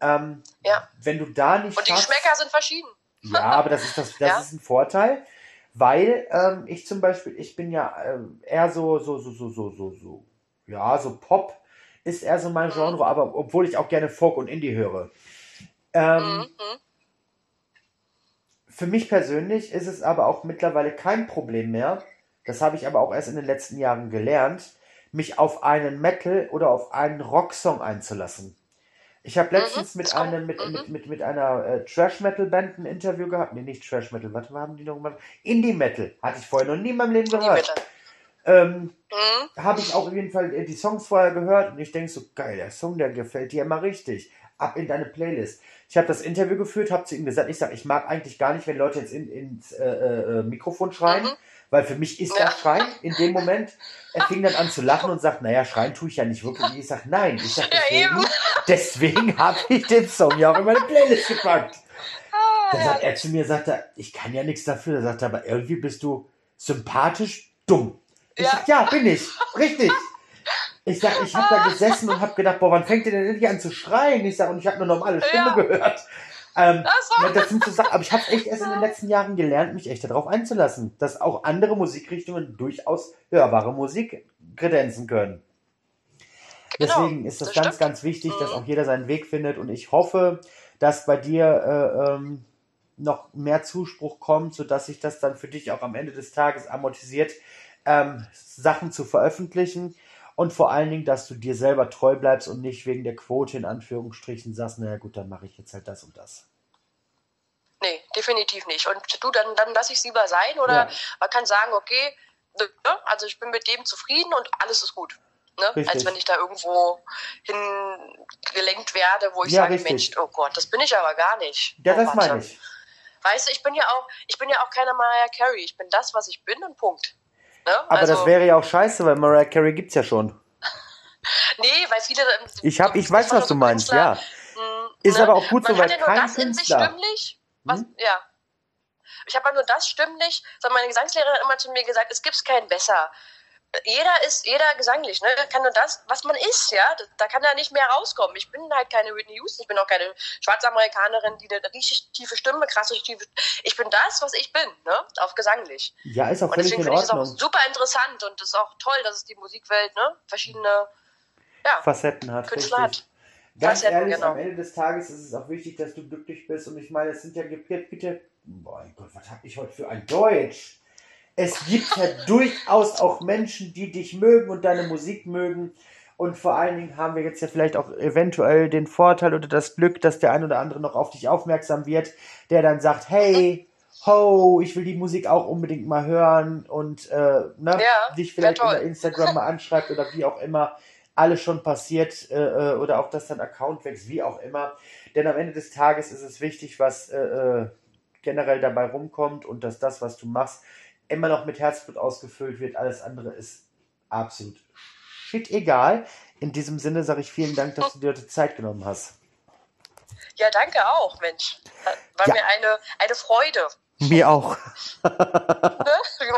Ähm, Ja. Wenn du da nicht und die schaffst- Geschmäcker sind verschieden. ja, aber das ist, das, das Ja. ist ein Vorteil, weil ähm, ich zum Beispiel, ich bin ja ähm, eher so, so, so, so, so, so, so, ja, so Pop ist eher so mein Mhm. Genre, aber obwohl ich auch gerne Folk und Indie höre. Ähm, Mhm. mhm. Für mich persönlich ist es aber auch mittlerweile kein Problem mehr, das habe ich aber auch erst in den letzten Jahren gelernt, mich auf einen Metal oder auf einen Rocksong einzulassen. Ich habe letztens mit, Song, einem, mit, mhm. mit, mit, mit einer äh, Trash-Metal-Band ein Interview gehabt. Nee, nicht Trash-Metal, was haben die noch gemacht? Indie-Metal. Hatte ich vorher noch nie in meinem Leben gehört. Ähm, Mhm. habe ich auch auf jeden Fall äh, die Songs vorher gehört und ich denke so, geil, der Song, der gefällt dir immer richtig. Ab in deine Playlist. Ich habe das Interview geführt, habe zu ihm gesagt, ich sage, ich mag eigentlich gar nicht, wenn Leute jetzt in, ins äh, äh, Mikrofon schreien, Mhm. Weil für mich ist Ja. das Schreien in dem Moment. Er fing dann an zu lachen und sagt, naja, schreien tue ich ja nicht wirklich. Ich sage, nein, ich sage, Ja, deswegen, eben. deswegen habe ich den Song ja auch in meine Playlist gepackt. Ah, Da ja. sagt er zu mir, sagt er, ich kann ja nichts dafür. Da sagt er, aber irgendwie bist du sympathisch dumm. Ich Ja. sag, ja, bin ich. Richtig. Ich sag, ich habe da gesessen und habe gedacht, boah, wann fängt ihr denn endlich an zu schreien? Ich sag, und ich habe eine normale Stimme Ja. gehört. Ähm, ja, das sind so Sachen, aber ich habe echt erst in den letzten Jahren gelernt, mich echt darauf einzulassen, dass auch andere Musikrichtungen durchaus hörbare Musik kredenzen können. Genau, Deswegen ist das, das ganz, stimmt. ganz wichtig, dass Mhm. auch jeder seinen Weg findet. Und ich hoffe, dass bei dir äh, ähm, noch mehr Zuspruch kommt, sodass sich das dann für dich auch am Ende des Tages amortisiert, ähm, Sachen zu veröffentlichen. Und vor allen Dingen, dass du dir selber treu bleibst und nicht wegen der Quote in Anführungsstrichen sagst, naja gut, dann mache ich jetzt halt das und das. Nee, definitiv nicht. Und du, dann, dann lasse ich es lieber sein oder Ja. man kann sagen, okay, ne, also ich bin mit dem zufrieden und alles ist gut. Ne? Als wenn ich da irgendwo hingelenkt werde, wo ich Ja, sage, richtig. Mensch, oh Gott, das bin ich aber gar nicht. Ja, oh, das meine ich. Weißt du, ich bin ja auch, ich bin ja auch keine Mariah Carey. Ich bin das, was ich bin und Punkt. Ne? Aber also, das wäre ja auch scheiße, weil Mariah Carey gibt's ja schon. Nee, weil viele. ähm, Ich hab, ich weiß, was du meinst, ja. Mh, Ist ne? aber auch gut so, Man weil hat ja nur kein das in sich Künstler- stimmlich. Was, Hm? Ja. Ich habe nur das stimmlich, so meine Gesangslehrerin hat immer zu mir gesagt, es gibt kein besser jeder ist, jeder gesanglich, ne, kann nur das, was man ist, ja, da kann da nicht mehr rauskommen. Ich bin halt keine Whitney Houston, ich bin auch keine Schwarzamerikanerin, die eine richtig tiefe Stimme, krasse tiefe, ich bin das, was ich bin, ne, auch gesanglich. Ja, ist auch und völlig deswegen in finde ich Ordnung. auch super interessant und es ist auch toll, dass es die Musikwelt, ne, verschiedene, ja, Facetten hat. Künstler richtig. hat. Ganz Facetten, ehrlich, genau. am Ende des Tages ist es auch wichtig, dass du glücklich bist. Und ich meine, es sind ja bitte, bitte mein Gott, was habe ich heute für ein Deutsch? Es gibt ja durchaus auch Menschen, die dich mögen und deine Musik mögen. Und vor allen Dingen haben wir jetzt ja vielleicht auch eventuell den Vorteil oder das Glück, dass der ein oder andere noch auf dich aufmerksam wird, der dann sagt, hey, ho, ich will die Musik auch unbedingt mal hören und äh, ne, Ja, dich vielleicht toll. über Instagram mal anschreibt oder wie auch immer. Alles schon passiert äh, äh, oder auch, dass dein Account wächst, wie auch immer. Denn am Ende des Tages ist es wichtig, was äh, äh, generell dabei rumkommt und dass das, was du machst, immer noch mit Herzblut ausgefüllt wird. Alles andere ist absolut shit egal. In diesem Sinne sage ich vielen Dank, dass du dir heute Zeit genommen hast. Ja, danke auch, Mensch. War Ja. mir eine, eine Freude. Mir auch. Ne?